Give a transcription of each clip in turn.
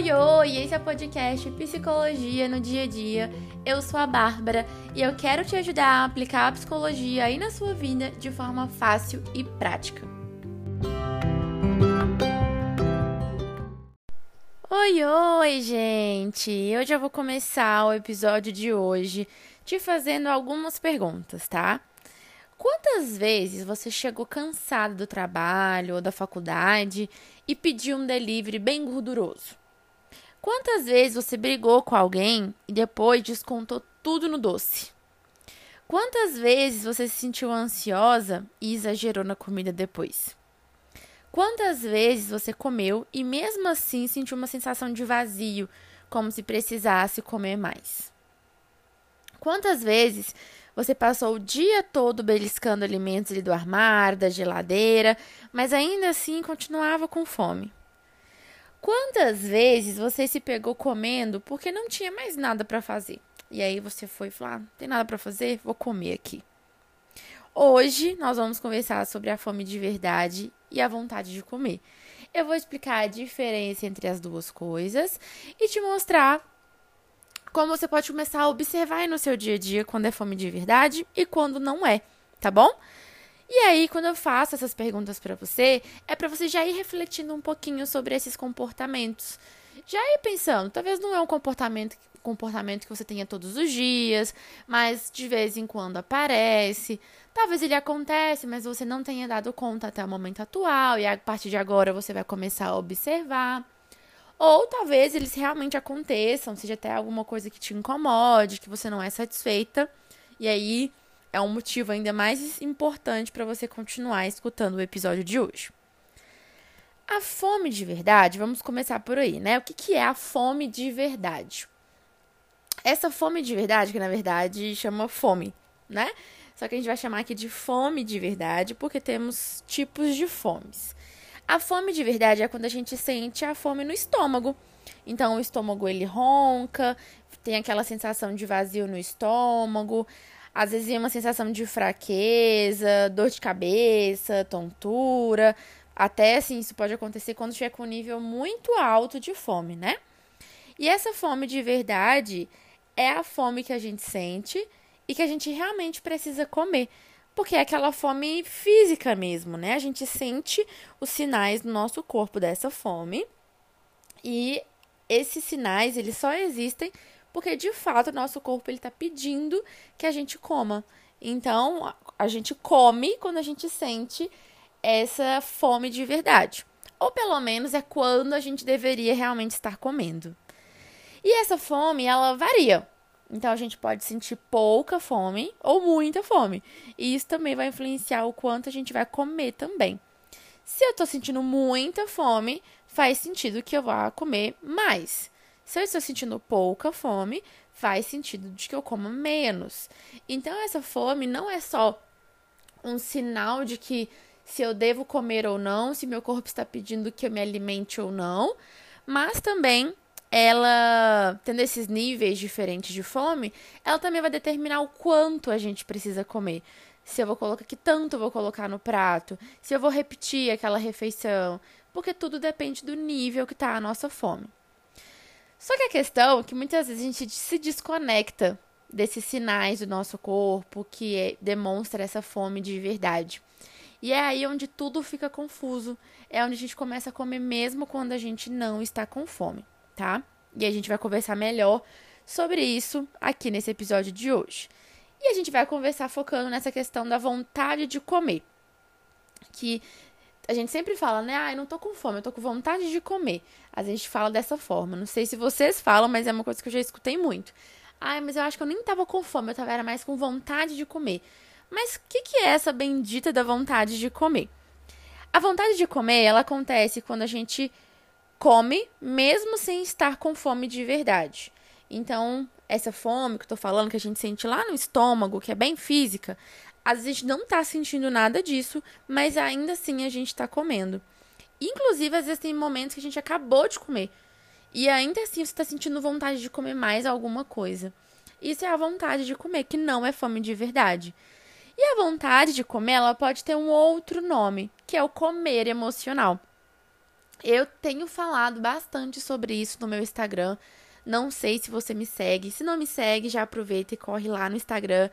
Oi, oi! Esse é o podcast Psicologia no Dia a Dia. Eu sou a Bárbara e eu quero te ajudar a aplicar a psicologia aí na sua vida de forma fácil e prática. Oi, oi, gente! Eu já vou começar o episódio de hoje te fazendo algumas perguntas, tá? Quantas vezes você chegou cansado do trabalho ou da faculdade e pediu um delivery bem gorduroso? Quantas vezes você brigou com alguém e depois descontou tudo no doce? Quantas vezes você se sentiu ansiosa e exagerou na comida depois? Quantas vezes você comeu e mesmo assim sentiu uma sensação de vazio, como se precisasse comer mais? Quantas vezes você passou o dia todo beliscando alimentos ali do armário, da geladeira, mas ainda assim continuava com fome. Quantas vezes você se pegou comendo porque não tinha mais nada para fazer? E aí você foi falar: ah, não tem nada para fazer, vou comer aqui. Hoje nós vamos conversar sobre a fome de verdade e a vontade de comer. Eu vou explicar a diferença entre as duas coisas e te mostrar como você pode começar a observar no seu dia a dia quando é fome de verdade e quando não é, tá bom? E aí, quando eu faço essas perguntas para você, é para você já ir refletindo um pouquinho sobre esses comportamentos. Já ir pensando, talvez não é um comportamento comportamento que você tenha todos os dias, mas de vez em quando aparece. Talvez ele acontece, mas você não tenha dado conta até o momento atual e a partir de agora você vai começar a observar. Ou talvez eles realmente aconteçam, seja até alguma coisa que te incomode, que você não é satisfeita. E aí é um motivo ainda mais importante para você continuar escutando o episódio de hoje. A fome de verdade, vamos começar por aí, né? O que, que é a fome de verdade? Essa fome de verdade, que na verdade chama fome, né? Só que a gente vai chamar aqui de fome de verdade porque temos tipos de fomes. A fome de verdade é quando a gente sente a fome no estômago. Então, o estômago ele ronca, tem aquela sensação de vazio no estômago, às vezes é uma sensação de fraqueza, dor de cabeça, tontura. Até assim, isso pode acontecer quando estiver com um nível muito alto de fome, né? E essa fome de verdade é a fome que a gente sente e que a gente realmente precisa comer porque é aquela fome física mesmo, né? A gente sente os sinais do nosso corpo dessa fome. E esses sinais, eles só existem porque de fato o nosso corpo ele tá pedindo que a gente coma. Então, a gente come quando a gente sente essa fome de verdade. Ou pelo menos é quando a gente deveria realmente estar comendo. E essa fome, ela varia. Então a gente pode sentir pouca fome ou muita fome. E isso também vai influenciar o quanto a gente vai comer também. Se eu tô sentindo muita fome, faz sentido que eu vá comer mais. Se eu estou sentindo pouca fome, faz sentido de que eu coma menos. Então essa fome não é só um sinal de que se eu devo comer ou não, se meu corpo está pedindo que eu me alimente ou não, mas também ela, tendo esses níveis diferentes de fome, ela também vai determinar o quanto a gente precisa comer. Se eu vou colocar que tanto eu vou colocar no prato, se eu vou repetir aquela refeição, porque tudo depende do nível que está a nossa fome. Só que a questão é que muitas vezes a gente se desconecta desses sinais do nosso corpo que é, demonstra essa fome de verdade. E é aí onde tudo fica confuso. É onde a gente começa a comer mesmo quando a gente não está com fome tá? E a gente vai conversar melhor sobre isso aqui nesse episódio de hoje. E a gente vai conversar focando nessa questão da vontade de comer. Que a gente sempre fala, né? Ah, eu não tô com fome, eu tô com vontade de comer. A gente fala dessa forma. Não sei se vocês falam, mas é uma coisa que eu já escutei muito. Ai, mas eu acho que eu nem tava com fome, eu tava era mais com vontade de comer. Mas o que, que é essa bendita da vontade de comer? A vontade de comer, ela acontece quando a gente come mesmo sem estar com fome de verdade. Então, essa fome que eu tô falando, que a gente sente lá no estômago, que é bem física, às vezes a gente não tá sentindo nada disso, mas ainda assim a gente tá comendo. Inclusive, às vezes tem momentos que a gente acabou de comer. E ainda assim você tá sentindo vontade de comer mais alguma coisa. Isso é a vontade de comer, que não é fome de verdade. E a vontade de comer, ela pode ter um outro nome, que é o comer emocional. Eu tenho falado bastante sobre isso no meu Instagram. Não sei se você me segue. Se não me segue, já aproveita e corre lá no Instagram,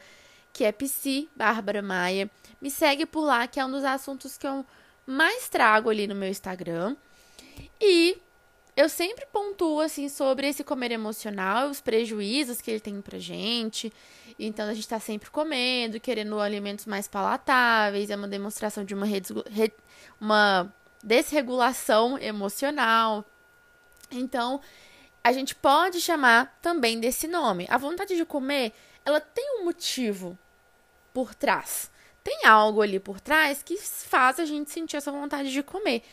que é Psi Bárbara Maia. Me segue por lá, que é um dos assuntos que eu mais trago ali no meu Instagram. E eu sempre pontuo assim sobre esse comer emocional, os prejuízos que ele tem pra gente. Então a gente tá sempre comendo, querendo alimentos mais palatáveis, é uma demonstração de uma, uma desregulação emocional. Então, a gente pode chamar também desse nome. A vontade de comer, ela tem um motivo por trás. Tem algo ali por trás que faz a gente sentir essa vontade de comer,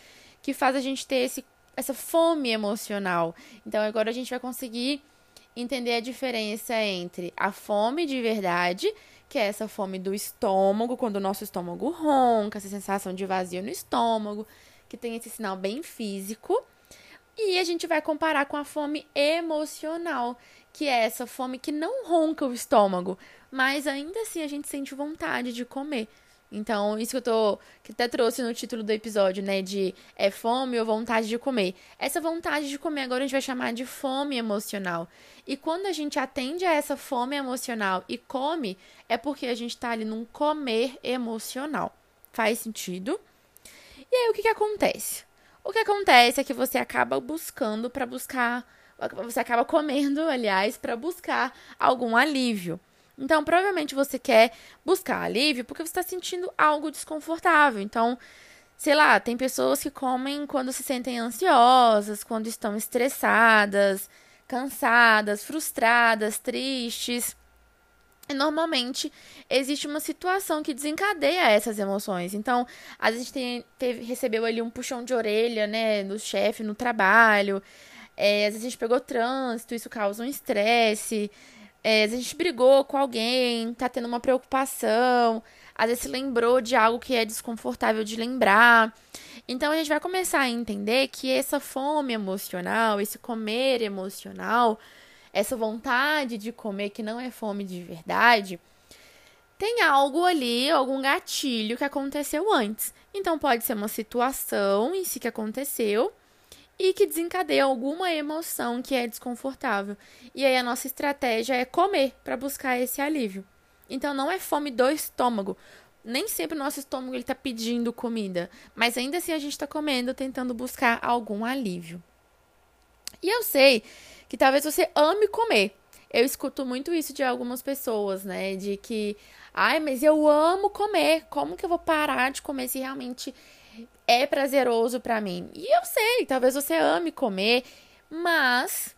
que faz a gente ter esse essa fome emocional. Então agora a gente vai conseguir entender a diferença entre a fome de verdade, que é essa fome do estômago, quando o nosso estômago ronca, essa sensação de vazio no estômago, que tem esse sinal bem físico. E a gente vai comparar com a fome emocional, que é essa fome que não ronca o estômago, mas ainda assim a gente sente vontade de comer. Então, isso que eu tô. que até trouxe no título do episódio, né? De é fome ou vontade de comer. Essa vontade de comer agora a gente vai chamar de fome emocional. E quando a gente atende a essa fome emocional e come, é porque a gente tá ali num comer emocional. Faz sentido? E aí, o que que acontece? O que acontece é que você acaba buscando para buscar. Você acaba comendo, aliás, para buscar algum alívio. Então, provavelmente você quer buscar alívio porque você está sentindo algo desconfortável. Então, sei lá, tem pessoas que comem quando se sentem ansiosas, quando estão estressadas, cansadas, frustradas, tristes. E normalmente existe uma situação que desencadeia essas emoções. Então, às vezes a gente teve, recebeu ali um puxão de orelha, né, do chefe no trabalho. É, às vezes a gente pegou trânsito, isso causa um estresse. É, a gente brigou com alguém, tá tendo uma preocupação, às vezes se lembrou de algo que é desconfortável de lembrar. Então a gente vai começar a entender que essa fome emocional, esse comer emocional, essa vontade de comer que não é fome de verdade, tem algo ali, algum gatilho que aconteceu antes. Então pode ser uma situação em si que aconteceu e que desencadeia alguma emoção que é desconfortável. E aí a nossa estratégia é comer para buscar esse alívio. Então não é fome do estômago. Nem sempre o nosso estômago está pedindo comida, mas ainda assim a gente está comendo, tentando buscar algum alívio. E eu sei que talvez você ame comer. Eu escuto muito isso de algumas pessoas, né? De que, ai, mas eu amo comer. Como que eu vou parar de comer se realmente é prazeroso para mim. E eu sei, talvez você ame comer, mas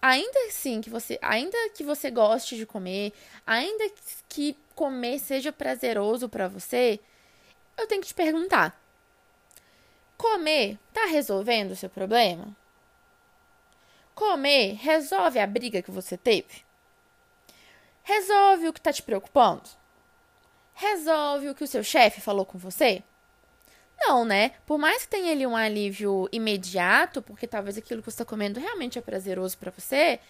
ainda assim que você, ainda que você goste de comer, ainda que comer seja prazeroso para você, eu tenho que te perguntar: comer tá resolvendo o seu problema? Comer resolve a briga que você teve? Resolve o que tá te preocupando? Resolve o que o seu chefe falou com você? Não, né? Por mais que tenha ali um alívio imediato, porque talvez aquilo que você está comendo realmente é prazeroso para você,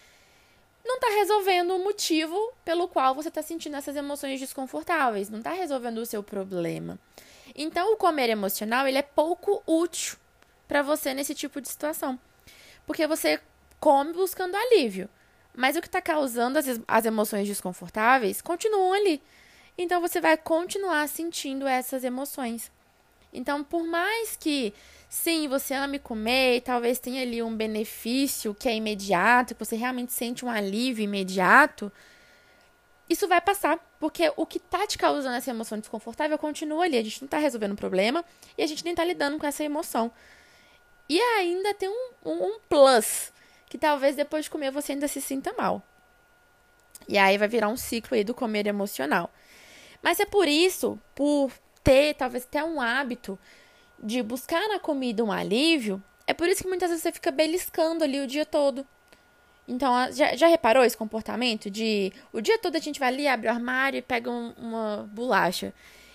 não está resolvendo o motivo pelo qual você está sentindo essas emoções desconfortáveis, não está resolvendo o seu problema. Então, o comer emocional ele é pouco útil para você nesse tipo de situação, porque você come buscando alívio, mas o que está causando as, as emoções desconfortáveis continuam ali. Então, você vai continuar sentindo essas emoções. Então, por mais que sim, você ame comer, talvez tenha ali um benefício que é imediato, que você realmente sente um alívio imediato, isso vai passar, porque o que tá te causando essa emoção desconfortável continua ali. A gente não tá resolvendo o problema e a gente nem tá lidando com essa emoção. E ainda tem um, um, um plus, que talvez depois de comer você ainda se sinta mal. E aí vai virar um ciclo aí do comer emocional. Mas é por isso, por ter, talvez até um hábito de buscar na comida um alívio, é por isso que muitas vezes você fica beliscando ali o dia todo. Então, já, já reparou esse comportamento de o dia todo a gente vai ali, abre o armário e pega um, uma bolacha.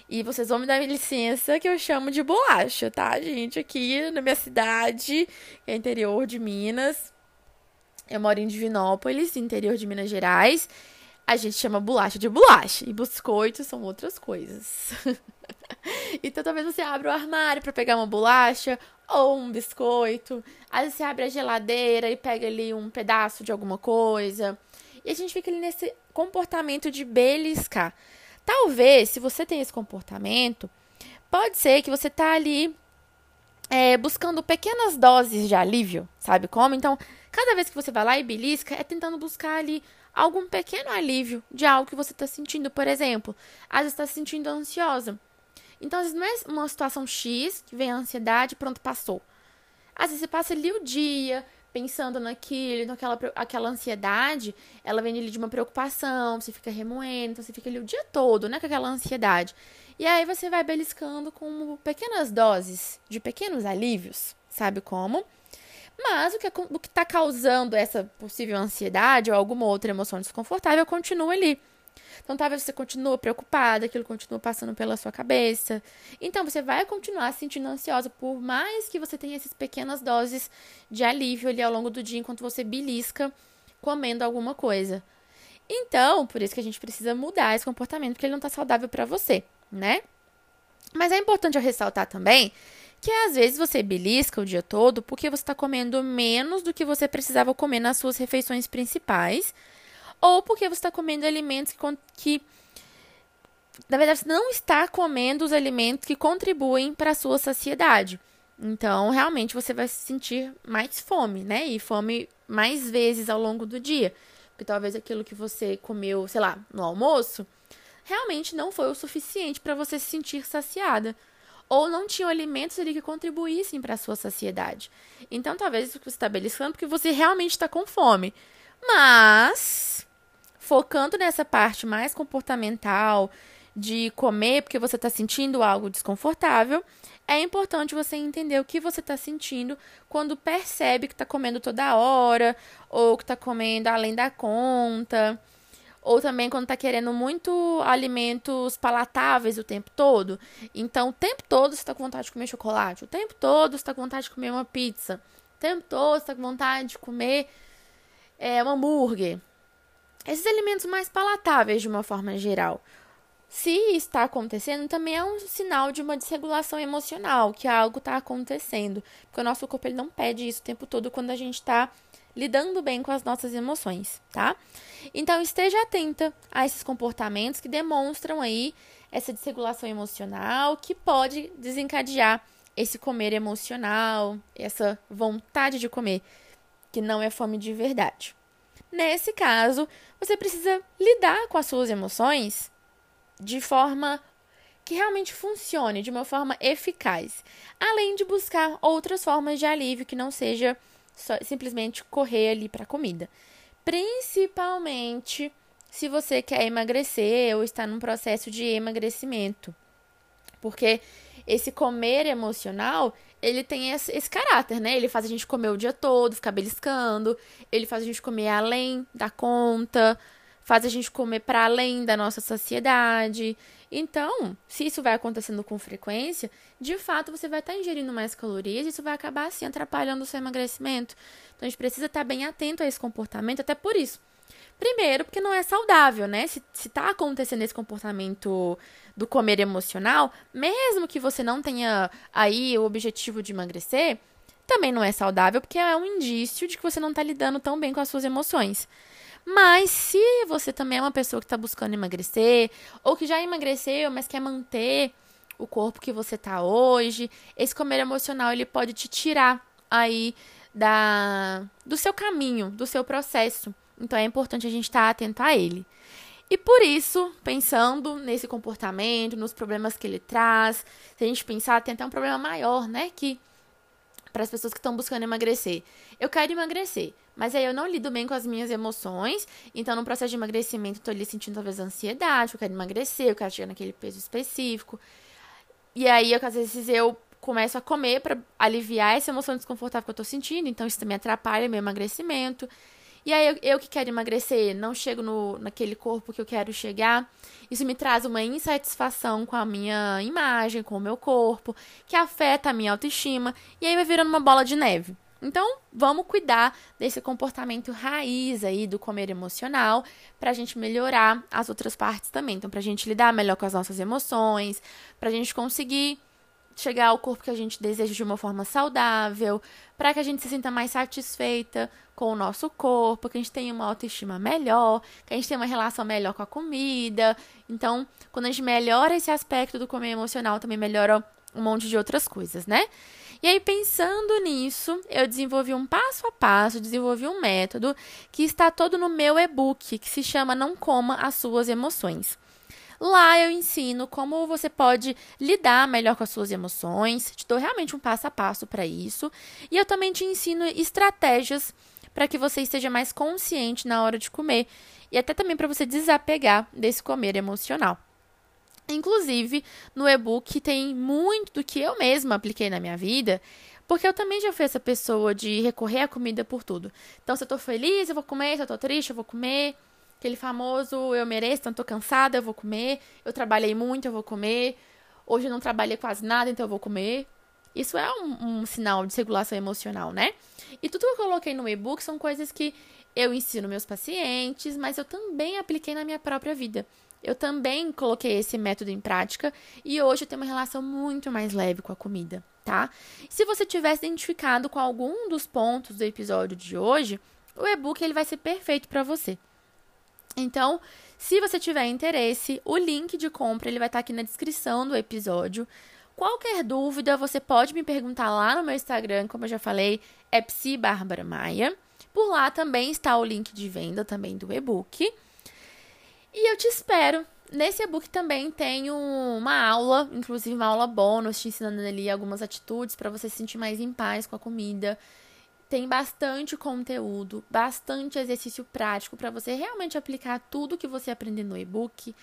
E vocês vão me dar licença que eu chamo de bolacha, tá, gente? Aqui na minha cidade, que é interior de Minas. Eu moro em Divinópolis, interior de Minas Gerais. A gente chama bolacha de bolacha. E biscoitos são outras coisas. então talvez você abra o armário para pegar uma bolacha ou um biscoito. Aí você abre a geladeira e pega ali um pedaço de alguma coisa. E a gente fica ali nesse comportamento de beliscar. Talvez, se você tem esse comportamento, pode ser que você tá ali é, buscando pequenas doses de alívio, sabe como? Então, cada vez que você vai lá e belisca, é tentando buscar ali algum pequeno alívio de algo que você está sentindo. Por exemplo, às vezes está se sentindo ansiosa. Então, às vezes não é uma situação X que vem a ansiedade pronto, passou. Às vezes você passa ali o dia pensando naquilo, naquela aquela ansiedade, ela vem ali de uma preocupação, você fica remoendo, então você fica ali o dia todo, né, com aquela ansiedade. E aí você vai beliscando com pequenas doses de pequenos alívios, sabe como? Mas o que, o que está causando essa possível ansiedade ou alguma outra emoção desconfortável continua ali. Então, talvez você continue preocupada, aquilo continua passando pela sua cabeça. Então, você vai continuar se sentindo ansiosa, por mais que você tenha essas pequenas doses de alívio ali ao longo do dia, enquanto você belisca comendo alguma coisa. Então, por isso que a gente precisa mudar esse comportamento, porque ele não está saudável para você, né? Mas é importante eu ressaltar também que às vezes você belisca o dia todo porque você está comendo menos do que você precisava comer nas suas refeições principais ou porque você está comendo alimentos que, que, na verdade, você não está comendo os alimentos que contribuem para a sua saciedade. Então, realmente, você vai sentir mais fome, né? E fome mais vezes ao longo do dia. Porque talvez aquilo que você comeu, sei lá, no almoço, realmente não foi o suficiente para você se sentir saciada. Ou não tinham alimentos ali que contribuíssem para a sua saciedade. Então, talvez isso que você está beliscando porque você realmente está com fome. Mas focando nessa parte mais comportamental de comer porque você está sentindo algo desconfortável, é importante você entender o que você está sentindo quando percebe que está comendo toda hora, ou que está comendo além da conta, ou também quando está querendo muito alimentos palatáveis o tempo todo. Então, o tempo todo você está com vontade de comer chocolate, o tempo todo você está com vontade de comer uma pizza, o tempo todo você está com vontade de comer é, um hambúrguer esses alimentos mais palatáveis de uma forma geral. Se está acontecendo, também é um sinal de uma desregulação emocional, que algo está acontecendo. Porque o nosso corpo ele não pede isso o tempo todo quando a gente está lidando bem com as nossas emoções, tá? Então esteja atenta a esses comportamentos que demonstram aí essa desregulação emocional que pode desencadear esse comer emocional, essa vontade de comer, que não é fome de verdade. Nesse caso, você precisa lidar com as suas emoções de forma que realmente funcione, de uma forma eficaz, além de buscar outras formas de alívio que não seja só, simplesmente correr ali para a comida. Principalmente se você quer emagrecer ou está num processo de emagrecimento. Porque esse comer emocional, ele tem esse, esse, caráter, né? Ele faz a gente comer o dia todo, ficar beliscando, ele faz a gente comer além da conta, faz a gente comer para além da nossa saciedade. Então, se isso vai acontecendo com frequência, de fato você vai estar tá ingerindo mais calorias e isso vai acabar assim atrapalhando o seu emagrecimento. Então a gente precisa estar tá bem atento a esse comportamento, até por isso. Primeiro, porque não é saudável, né? Se, se tá acontecendo esse comportamento do comer emocional, mesmo que você não tenha aí o objetivo de emagrecer, também não é saudável, porque é um indício de que você não está lidando tão bem com as suas emoções. Mas se você também é uma pessoa que está buscando emagrecer, ou que já emagreceu, mas quer manter o corpo que você está hoje, esse comer emocional ele pode te tirar aí da do seu caminho, do seu processo. Então é importante a gente estar atento a ele. E por isso, pensando nesse comportamento, nos problemas que ele traz, se a gente pensar, tem até um problema maior, né? Que para as pessoas que estão buscando emagrecer. Eu quero emagrecer, mas aí eu não lido bem com as minhas emoções. Então, no processo de emagrecimento, eu tô ali sentindo talvez ansiedade, eu quero emagrecer, eu quero chegar naquele peso específico. E aí, às vezes, eu começo a comer para aliviar essa emoção desconfortável que eu tô sentindo. Então, isso também atrapalha meu emagrecimento. E aí eu, eu, que quero emagrecer, não chego no, naquele corpo que eu quero chegar. Isso me traz uma insatisfação com a minha imagem, com o meu corpo, que afeta a minha autoestima. E aí vai virando uma bola de neve, Então, vamos cuidar desse comportamento raiz aí do comer emocional para a gente melhorar as outras partes também. Então, para a gente lidar melhor com as nossas emoções, para a gente conseguir chegar ao corpo que a gente deseja de uma forma saudável, para que a gente se sinta mais satisfeita com o nosso corpo, que a gente tenha uma autoestima melhor, que a gente tenha uma relação melhor com a comida. Então, quando a gente melhora esse aspecto do comer emocional, também melhora um monte de outras coisas, né? E aí, pensando nisso, eu desenvolvi um passo a passo, desenvolvi um método que está todo no meu e-book, que se chama Não Coma as Suas Emoções. Lá eu ensino como você pode lidar melhor com as suas emoções, te dou realmente um passo a passo para isso, e eu também te ensino estratégias para que você esteja mais consciente na hora de comer e até também para você desapegar desse comer emocional. Inclusive, no e-book tem muito do que eu mesma apliquei na minha vida, porque eu também já fui essa pessoa de recorrer à comida por tudo. Então, se eu tô feliz, eu vou comer, se eu tô triste, eu vou comer. Aquele famoso eu mereço, então tô cansada, eu vou comer. Eu trabalhei muito, eu vou comer. Hoje eu não trabalhei quase nada, então eu vou comer. Isso é um, um sinal de regulação emocional, né? E tudo que eu coloquei no e-book são coisas que eu ensino meus pacientes, mas eu também apliquei na minha própria vida. Eu também coloquei esse método em prática e hoje eu tenho uma relação muito mais leve com a comida, tá? Se você tivesse identificado com algum dos pontos do episódio de hoje, o e-book ele vai ser perfeito para você. Então, se você tiver interesse, o link de compra ele vai estar aqui na descrição do episódio. Qualquer dúvida, você pode me perguntar lá no meu Instagram, como eu já falei, é Psi Maia. Por lá também está o link de venda também do e-book. E eu te espero. Nesse e-book também tenho uma aula, inclusive uma aula bônus, te ensinando ali algumas atitudes para você se sentir mais em paz com a comida. Tem bastante conteúdo, bastante exercício prático para você realmente aplicar tudo que você aprender no e-book.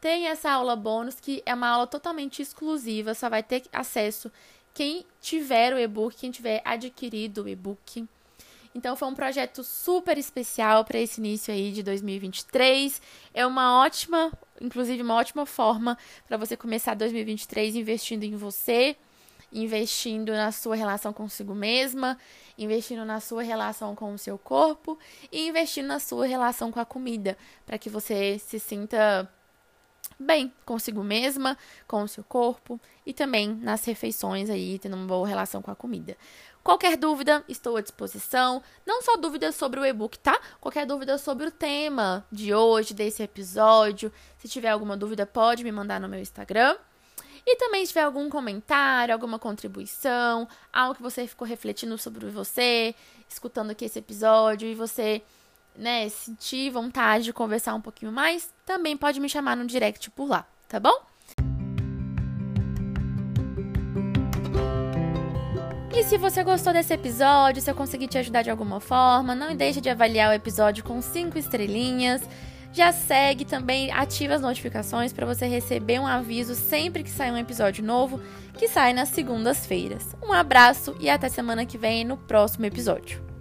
Tem essa aula bônus que é uma aula totalmente exclusiva, só vai ter acesso quem tiver o e-book, quem tiver adquirido o e-book. Então foi um projeto super especial para esse início aí de 2023. É uma ótima, inclusive uma ótima forma para você começar 2023 investindo em você, investindo na sua relação consigo mesma, investindo na sua relação com o seu corpo e investindo na sua relação com a comida, para que você se sinta bem consigo mesma, com o seu corpo e também nas refeições aí, tendo uma boa relação com a comida. Qualquer dúvida, estou à disposição. Não só dúvidas sobre o e-book, tá? Qualquer dúvida sobre o tema de hoje, desse episódio. Se tiver alguma dúvida, pode me mandar no meu Instagram. E também se tiver algum comentário, alguma contribuição, algo que você ficou refletindo sobre você, escutando aqui esse episódio e você, né, sentir vontade de conversar um pouquinho mais, também pode me chamar no direct por lá, tá bom? E se você gostou desse episódio, se eu conseguir te ajudar de alguma forma, não deixe de avaliar o episódio com 5 estrelinhas. Já segue também, ativa as notificações para você receber um aviso sempre que sair um episódio novo, que sai nas segundas-feiras. Um abraço e até semana que vem no próximo episódio.